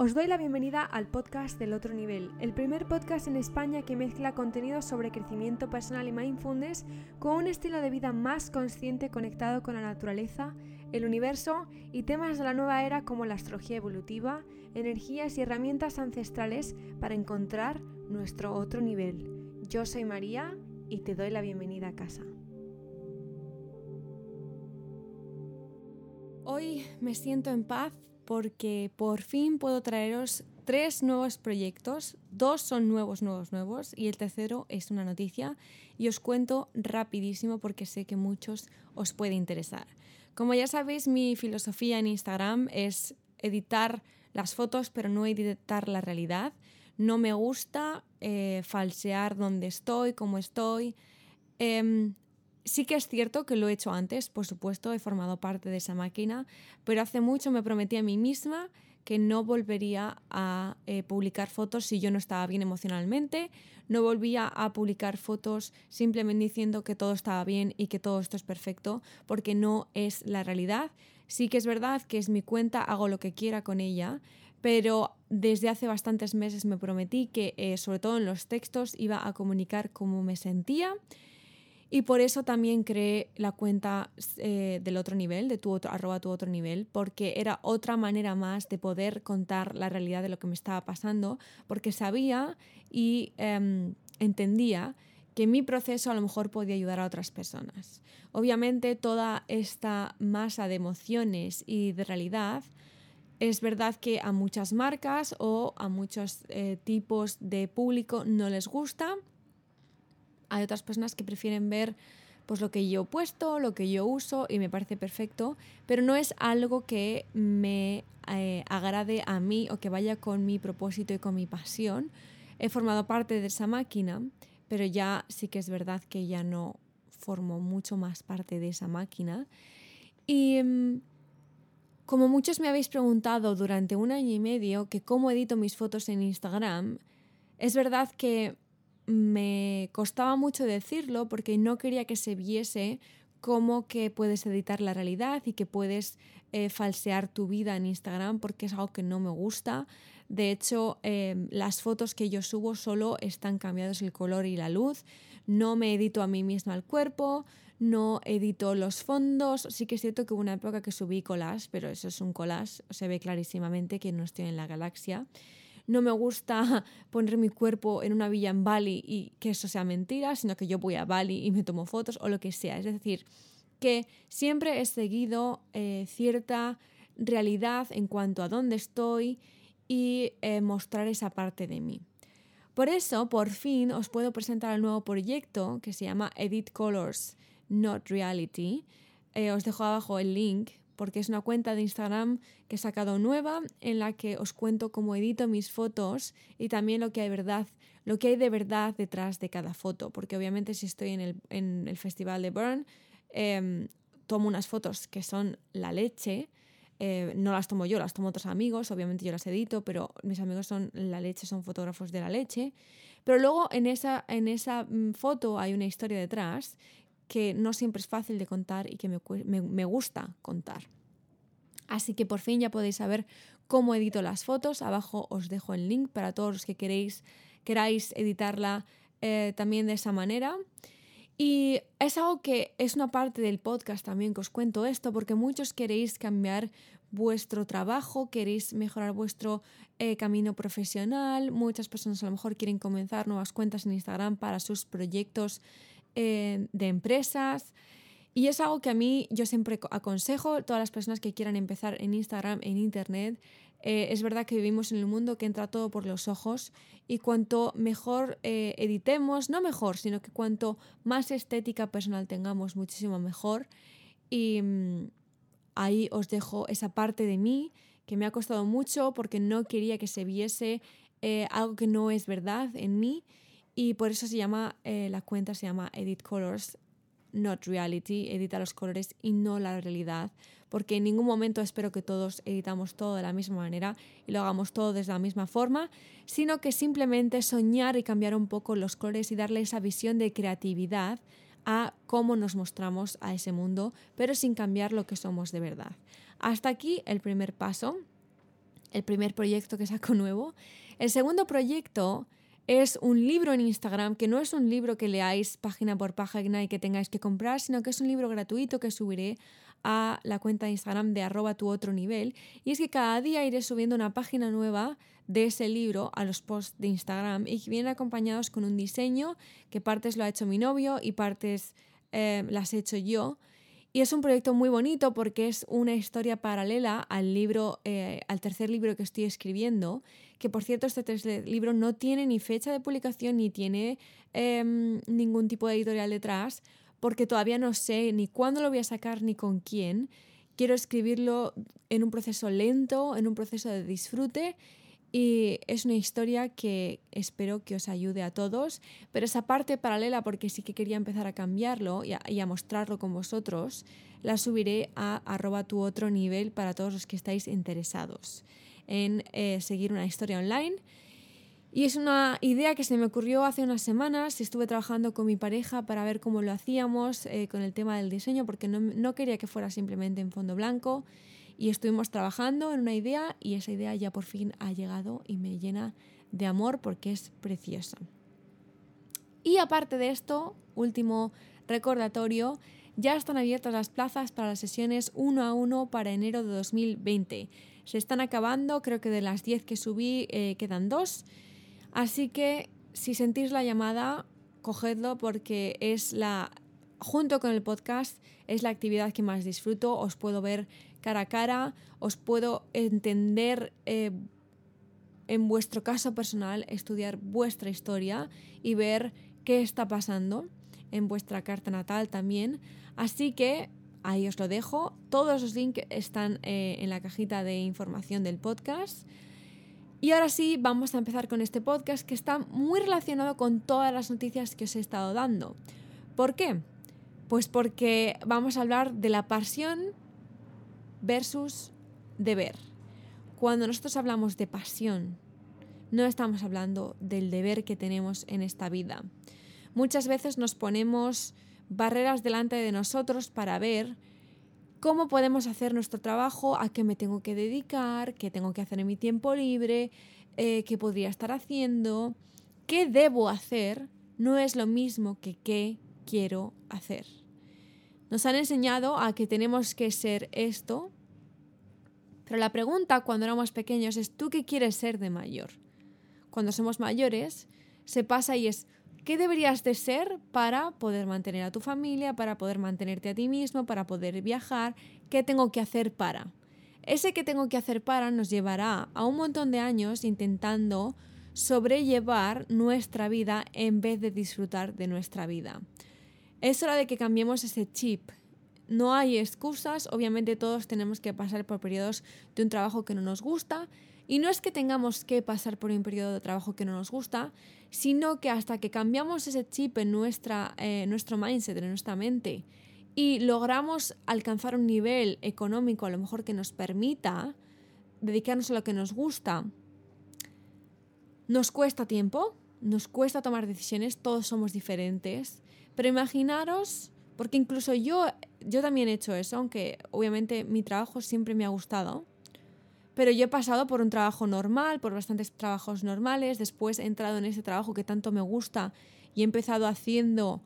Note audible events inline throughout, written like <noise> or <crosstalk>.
Os doy la bienvenida al podcast del otro nivel, el primer podcast en España que mezcla contenidos sobre crecimiento personal y mindfulness con un estilo de vida más consciente conectado con la naturaleza, el universo y temas de la nueva era como la astrología evolutiva, energías y herramientas ancestrales para encontrar nuestro otro nivel. Yo soy María y te doy la bienvenida a casa. Hoy me siento en paz porque por fin puedo traeros tres nuevos proyectos. Dos son nuevos, nuevos, nuevos y el tercero es una noticia y os cuento rapidísimo porque sé que muchos os puede interesar. Como ya sabéis, mi filosofía en Instagram es editar las fotos pero no editar la realidad. No me gusta eh, falsear dónde estoy, cómo estoy. Em, Sí que es cierto que lo he hecho antes, por supuesto, he formado parte de esa máquina, pero hace mucho me prometí a mí misma que no volvería a eh, publicar fotos si yo no estaba bien emocionalmente, no volvía a publicar fotos simplemente diciendo que todo estaba bien y que todo esto es perfecto, porque no es la realidad. Sí que es verdad que es mi cuenta, hago lo que quiera con ella, pero desde hace bastantes meses me prometí que, eh, sobre todo en los textos, iba a comunicar cómo me sentía y por eso también creé la cuenta eh, del otro nivel, de tu otro, arroba tu otro nivel, porque era otra manera más de poder contar la realidad de lo que me estaba pasando, porque sabía y em, entendía que mi proceso a lo mejor podía ayudar a otras personas. Obviamente toda esta masa de emociones y de realidad es verdad que a muchas marcas o a muchos eh, tipos de público no les gusta hay otras personas que prefieren ver pues lo que yo he puesto, lo que yo uso y me parece perfecto, pero no es algo que me eh, agrade a mí o que vaya con mi propósito y con mi pasión. He formado parte de esa máquina, pero ya sí que es verdad que ya no formo mucho más parte de esa máquina. Y mm, como muchos me habéis preguntado durante un año y medio que cómo edito mis fotos en Instagram, es verdad que me costaba mucho decirlo porque no quería que se viese cómo que puedes editar la realidad y que puedes eh, falsear tu vida en Instagram porque es algo que no me gusta. De hecho, em, las fotos que yo subo solo están cambiados el color y la luz. No me edito a mí misma el cuerpo, no edito los fondos. Sí que es cierto que hubo una época que subí collage, pero eso es un collage, se ve clarísimamente que no estoy en la galaxia no me gusta <laughs> poner mi cuerpo en una villa en Bali y que eso sea mentira, sino que yo voy a Bali y me tomo fotos o lo que sea. Es decir, que siempre he seguido eh, cierta realidad en cuanto a dónde estoy y eh, mostrar esa parte de mí. Por eso, por fin, os puedo presentar el nuevo proyecto que se llama Edit Colors, Not Reality. Eh, os dejo abajo el link porque es una cuenta de Instagram que he sacado nueva en la que os cuento cómo edito mis fotos y también lo que hay verdad, lo que hay de verdad detrás de cada foto, porque obviamente si estoy en el, festival de Burn em, tomo unas fotos que son la leche. Eh, no las tomo yo, las tomo otros amigos, obviamente yo las edito, pero mis amigos son la leche, son fotógrafos de la leche. Pero luego en esa, en esa mm, foto hay una historia detrás que no siempre es fácil de contar y que me, gusta contar. Así que por fin ya podéis saber cómo edito las fotos. Abajo os dejo el link para todos los que queréis, queráis editarla eh, también de esa manera. Y es algo que es una parte del podcast también que os cuento esto, porque muchos queréis cambiar vuestro trabajo, queréis mejorar vuestro eh, camino profesional, muchas personas a lo mejor quieren comenzar nuevas cuentas en Instagram para sus proyectos eh, de empresas. Y es algo que a mí yo siempre aconsejo todas las personas que quieran empezar en Instagram, en Internet. Eh, es verdad que vivimos en un mundo que entra todo por los ojos y cuanto mejor eh, editemos, no mejor, sino que cuanto más estética personal tengamos, muchísimo mejor. Y mm, ahí os dejo esa parte de mí que me ha costado mucho porque no quería que se viese algo que no es verdad en mí y por eso se llama, eh, la cuenta se llama Edit Colors, not reality, edita los colores y no la realidad, porque en ningún momento espero que todos editamos todo de la misma manera y lo hagamos todo de la misma forma, sino que simplemente soñar y cambiar un poco los colores y darle esa visión de creatividad a cómo nos mostramos a ese mundo, pero sin cambiar lo que somos de verdad. Hasta aquí el primer paso. el primer proyecto que saco <laughs> nuevo. El segundo proyecto es un libro en Instagram que no es un libro que leáis página por página y que tengáis que comprar, sino que es un libro gratuito que subiré a la cuenta de Instagram de arroba tu otro nivel. Y es que cada día iré subiendo una página nueva de ese libro a los posts de Instagram y que vienen acompañados con un diseño que partes lo ha hecho mi novio y partes eh, las he hecho yo. Y es un proyecto muy bonito porque es una historia paralela al libro, eh, al tercer libro que estoy escribiendo, que por cierto este tercer libro no tiene ni fecha de publicación ni tiene em, ningún tipo de editorial detrás, porque todavía no sé ni cuándo lo voy a sacar ni con quién. Quiero escribirlo en un proceso lento, en un proceso de disfrute y es una historia que espero que os ayude a todos, pero esa parte paralela, porque sí que quería empezar a cambiarlo y a, mostrarlo con vosotros, la subiré a arroba tu otro nivel para todos los que estáis interesados en eh, seguir una historia online. Y es una idea que se me ocurrió hace unas semanas. Estuve trabajando con mi pareja para ver cómo lo hacíamos eh, con el tema del diseño, porque no, no quería que fuera simplemente en fondo blanco y estuvimos trabajando en una idea y esa idea ya por fin ha llegado y me llena de amor porque es preciosa. Y aparte de esto, último recordatorio, ya están abiertas las plazas para las sesiones uno a uno para enero de 2020. Se están acabando, creo que de las 10 que subí eh, quedan dos. Así que si sentís la llamada, cogedlo porque es la, junto con el podcast, es la actividad que más disfruto. Os puedo ver cara a cara, os puedo entender eh, en vuestro caso personal, estudiar vuestra historia y ver qué está pasando en vuestra carta natal también. Así que ahí os lo dejo. Todos los links están eh, en la cajita de información del podcast. Y ahora sí, vamos a empezar con este podcast que está muy relacionado con todas las noticias que os he estado dando. ¿Por qué? Pues porque vamos a hablar de la pasión versus deber. Cuando nosotros hablamos de pasión, no estamos hablando del deber que tenemos en esta vida. Muchas veces nos ponemos barreras delante de nosotros para ver cómo podemos hacer nuestro trabajo, a qué me tengo que dedicar, qué tengo que hacer en mi tiempo libre, eh, qué podría estar haciendo, qué debo hacer, no es lo mismo que qué quiero hacer. Nos han enseñado a que tenemos que ser esto, pero la pregunta cuando éramos pequeños es ¿tú qué quieres ser de mayor? Cuando somos mayores se pasa y es ¿qué deberías de ser para poder mantener a tu familia, para poder mantenerte a ti mismo, para poder viajar? ¿Qué tengo que hacer para? Ese que tengo que hacer para nos llevará a un montón de años intentando sobrellevar nuestra vida en vez de disfrutar de nuestra vida. Es hora de que cambiemos ese chip. No hay excusas, obviamente todos tenemos que pasar por periodos de un trabajo que no nos gusta y no es que tengamos que pasar por un periodo de trabajo que no nos gusta, sino que hasta que cambiamos ese chip en nuestra, eh, nuestro mindset, en nuestra mente y logramos alcanzar un nivel económico a lo mejor que nos permita dedicarnos a lo que nos gusta, nos cuesta tiempo, nos cuesta tomar decisiones, todos somos diferentes pero imaginaros, porque incluso yo, yo también he hecho eso, aunque obviamente mi trabajo siempre me ha gustado, pero yo he pasado por un trabajo normal, por bastantes trabajos normales, después he entrado en ese trabajo que tanto me gusta y he empezado haciendo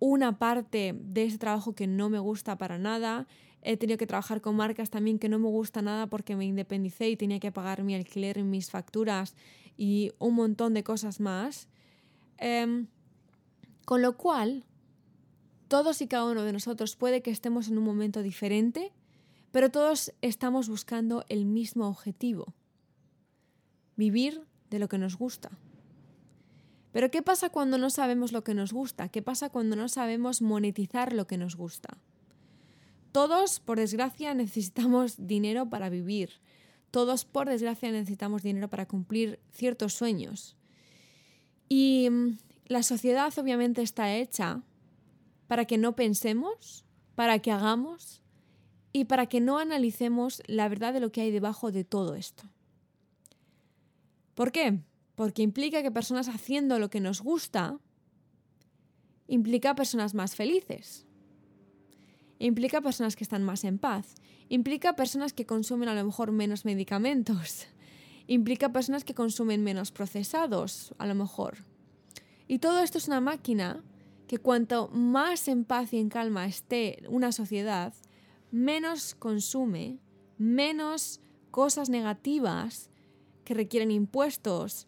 una parte de ese trabajo que no me gusta para nada. He tenido que trabajar con marcas también que no me gusta nada porque me independicé y tenía que pagar mi alquiler, mis facturas y un montón de cosas más. Em, con lo cual, todos y cada uno de nosotros puede que estemos en un momento diferente, pero todos estamos buscando el mismo objetivo, vivir de lo que nos gusta. Pero ¿qué pasa cuando no sabemos lo que nos gusta? ¿Qué pasa cuando no sabemos monetizar lo que nos gusta? Todos, por desgracia, <laughs> necesitamos dinero para vivir. Todos, por desgracia, necesitamos dinero para cumplir ciertos sueños. Y la sociedad obviamente está hecha para que no pensemos, para que hagamos y para que no analicemos la verdad de lo que hay debajo de todo esto. ¿Por qué? Porque implica que personas haciendo lo que nos gusta implica personas más felices. implica personas que están más en paz, implica personas que consumen a lo mejor menos medicamentos, <laughs> implica personas que consumen menos procesados, a lo mejor. Y todo esto es una máquina que cuanto más en paz y en calma esté una sociedad, menos consume, menos cosas negativas que requieren impuestos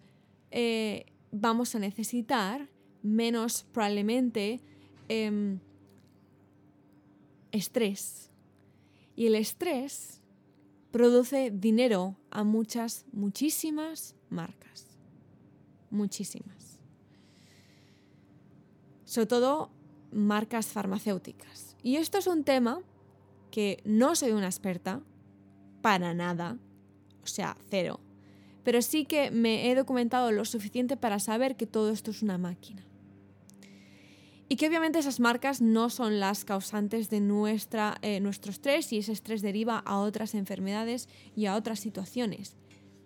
eh, vamos a necesitar, menos probablemente em, estrés. Y el estrés produce dinero a muchas, muchísimas marcas. Muchísimas. Sobre todo marcas farmacéuticas. Y esto es un tema que no soy una experta, para nada, o sea, cero. Pero sí que me he documentado lo suficiente para saber que todo esto es una máquina. Y que obviamente esas marcas no son las causantes de nuestra, eh, nuestro estrés y ese estrés deriva a otras enfermedades y a otras situaciones.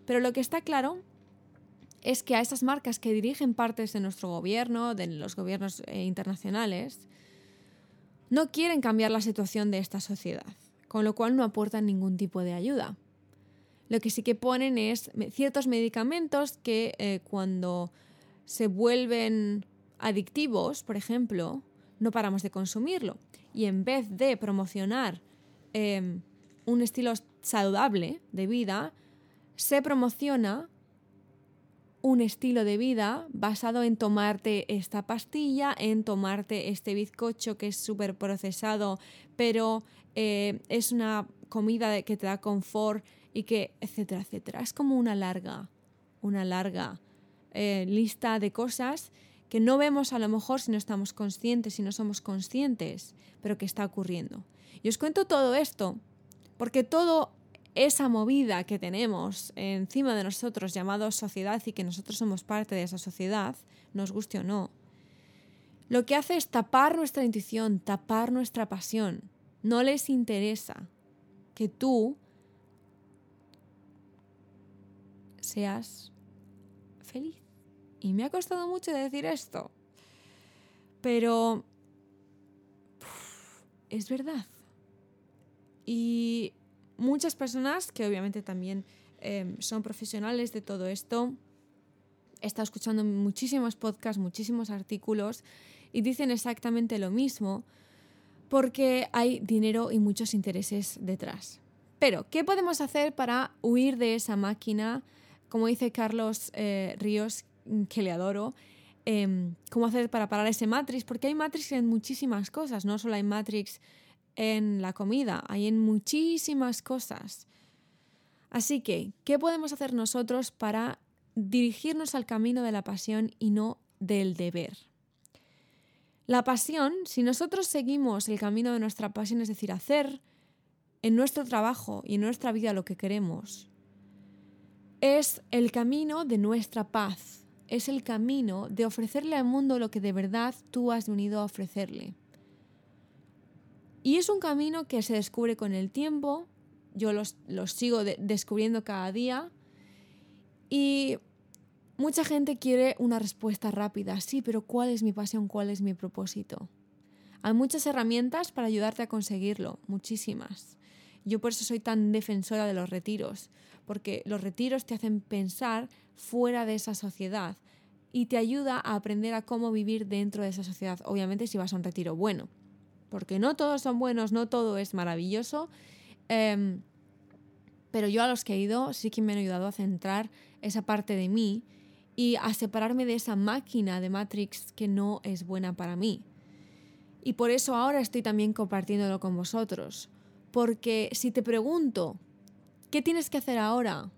Pero lo que está claro es que a esas marcas que dirigen partes de nuestro gobierno, de los gobiernos eh, internacionales, no quieren cambiar la situación de esta sociedad, con lo cual no aportan ningún tipo de ayuda. Lo que sí que ponen es ciertos medicamentos que eh, cuando se vuelven adictivos, por ejemplo, no paramos de consumirlo. Y en vez de promocionar em, un estilo saludable de vida, se promociona un estilo de vida basado en tomarte esta pastilla, en tomarte este bizcocho que es súper procesado, pero eh, es una comida que te da confort y que, etcétera, etcétera. Es como una larga, una larga eh, lista de cosas que no vemos a lo mejor si no estamos conscientes, si no somos conscientes, pero que está ocurriendo. Y os cuento todo esto porque toda esa movida que tenemos encima de nosotros llamado sociedad y que nosotros somos parte de esa sociedad, nos guste o no, lo que hace es tapar nuestra intuición, tapar nuestra pasión. No les interesa que tú seas feliz. Y me ha costado mucho decir esto. Pero es verdad. Y muchas personas que obviamente también em, son profesionales de todo esto, he estado escuchando muchísimos podcasts, muchísimos artículos y dicen exactamente lo mismo porque hay dinero y muchos intereses detrás. Pero, ¿qué podemos hacer para huir de esa máquina? Como dice Carlos eh, Ríos, que le adoro, em, cómo hacer para parar ese Matrix, porque hay Matrix en muchísimas cosas, no solo hay Matrix en la comida, hay en muchísimas cosas. Así que, ¿qué podemos hacer nosotros para dirigirnos al camino de la pasión y no del deber? La pasión, si nosotros seguimos el camino de nuestra pasión, es decir, hacer en nuestro trabajo y en nuestra vida lo que queremos, es el camino de nuestra paz, es el camino de ofrecerle al mundo lo que de verdad tú has venido a ofrecerle. Y es un camino que se descubre con el tiempo, yo los, sigo descubriendo cada día y mucha gente quiere una respuesta rápida, sí, pero ¿cuál es mi pasión? ¿Cuál es mi propósito? Hay muchas herramientas para ayudarte a conseguirlo, muchísimas. Yo por eso soy tan defensora de los retiros, porque los retiros te hacen pensar fuera de esa sociedad y te ayuda a aprender a cómo vivir dentro de esa sociedad, obviamente si vas a un retiro bueno, porque no todos son buenos, no todo es maravilloso, em, pero yo a los que he ido sí que me han ayudado a centrar esa parte de mí y a separarme de esa máquina de Matrix que no es buena para mí. Y por eso ahora estoy también compartiéndolo con vosotros. Porque si te pregunto, ¿qué tienes que hacer ahora?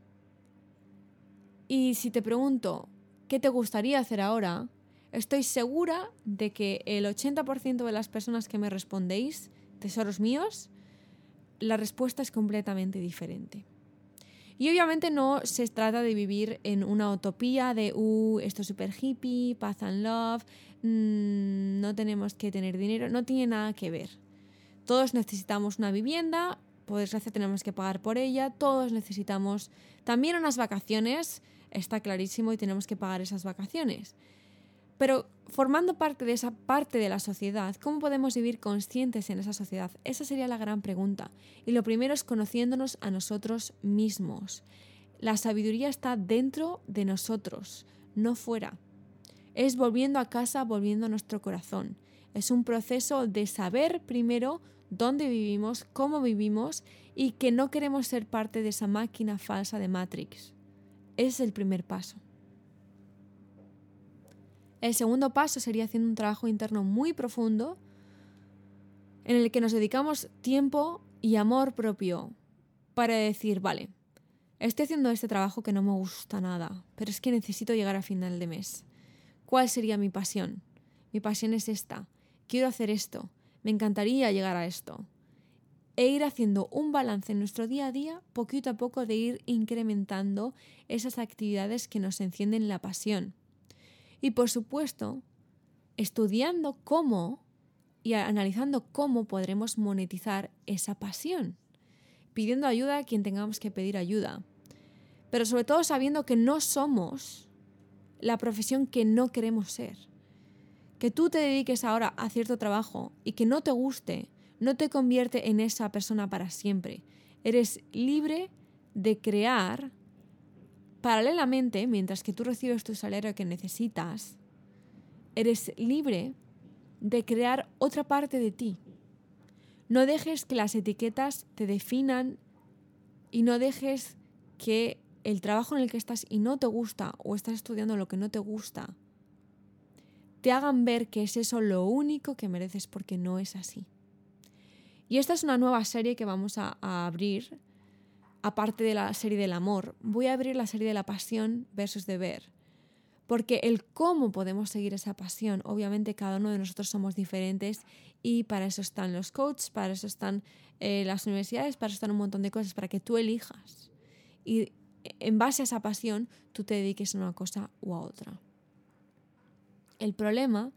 Y si te pregunto, ¿qué te gustaría hacer ahora? Estoy segura de que el 80% de las personas que me respondéis, tesoros míos, la respuesta es completamente diferente. Y obviamente no se trata de vivir en una utopía de, uh, esto es super hippie, paz and love, mm, no tenemos que tener dinero, no tiene nada que ver. Todos necesitamos una vivienda, por desgracia tenemos que pagar por ella, todos necesitamos también unas vacaciones, está clarísimo y tenemos que pagar esas vacaciones. Pero formando parte de esa parte de la sociedad, ¿cómo podemos vivir conscientes en esa sociedad? Esa sería la gran pregunta. Y lo primero es conociéndonos a nosotros mismos. La sabiduría está dentro de nosotros, no fuera. Es volviendo a casa, volviendo a nuestro corazón. Es un proceso de saber primero dónde vivimos, cómo vivimos y que no queremos ser parte de esa máquina falsa de Matrix. Es el primer paso. El segundo paso sería haciendo un trabajo interno muy profundo en el que nos dedicamos tiempo y amor propio para decir, vale, estoy haciendo este trabajo que no me gusta nada, pero es que necesito llegar a final de mes. ¿Cuál sería mi pasión? Mi pasión es esta. Quiero hacer esto. Me encantaría llegar a esto. E ir haciendo un balance en nuestro día a día, poquito a poco, de ir incrementando esas actividades que nos encienden la pasión. Y por supuesto, estudiando cómo y analizando cómo podremos monetizar esa pasión, pidiendo ayuda a quien tengamos que pedir ayuda, pero sobre todo sabiendo que no somos la profesión que no queremos ser. Que tú te dediques ahora a cierto trabajo y que no te guste, no te convierte en esa persona para siempre. Eres libre de crear Paralelamente, mientras que tú recibes tu salario que necesitas, eres libre de crear otra parte de ti. No dejes que las etiquetas te definan y no dejes que el trabajo en el que estás y no te gusta o estás estudiando lo que no te gusta te hagan ver que es eso lo único que mereces porque no es así. Y esta es una nueva serie que vamos a, a abrir aparte de la serie del amor, voy a abrir la serie de la pasión versus deber. Porque el cómo podemos seguir esa pasión, obviamente cada uno de nosotros somos diferentes y para eso están los coaches, para eso están eh, las universidades, para eso están un montón de cosas, para que tú elijas. Y en base a esa pasión, tú te dediques a una cosa u a otra. El problema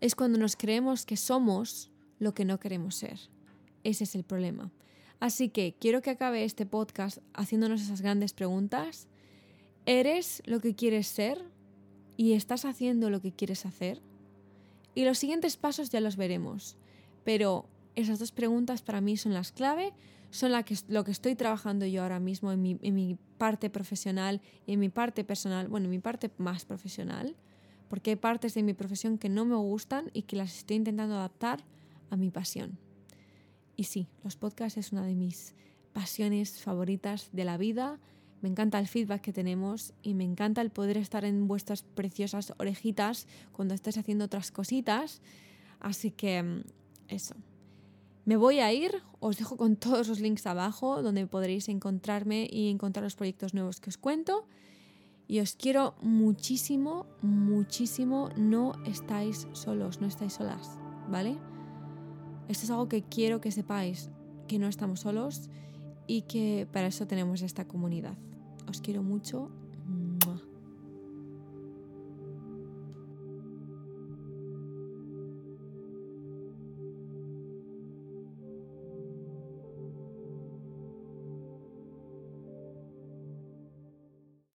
es cuando nos creemos que somos lo que no queremos ser. Ese es el problema. Así que quiero que acabe este podcast haciéndonos esas grandes preguntas. ¿Eres lo que quieres ser? ¿Y estás haciendo lo que quieres hacer? Y los siguientes pasos ya los veremos. Pero esas dos preguntas para mí son las clave, son lo que estoy trabajando yo ahora mismo en mi, en mi parte profesional y en mi parte personal, bueno, en mi parte más profesional, porque hay partes de mi profesión que no me gustan y que las estoy intentando adaptar a mi pasión. Y sí, los podcasts es una de mis pasiones favoritas de la vida. Me encanta el feedback que tenemos y me encanta el poder estar en vuestras preciosas orejitas cuando estés haciendo otras cositas. Así que mm, eso. Me voy a ir, os dejo con <laughs> todos los links abajo donde podréis encontrarme y encontrar los proyectos nuevos que os cuento. Y os quiero muchísimo, muchísimo. No estáis solos, no estáis solas, ¿vale? Esto es algo que quiero que sepáis, que no estamos solos y que para eso tenemos esta comunidad. Os quiero mucho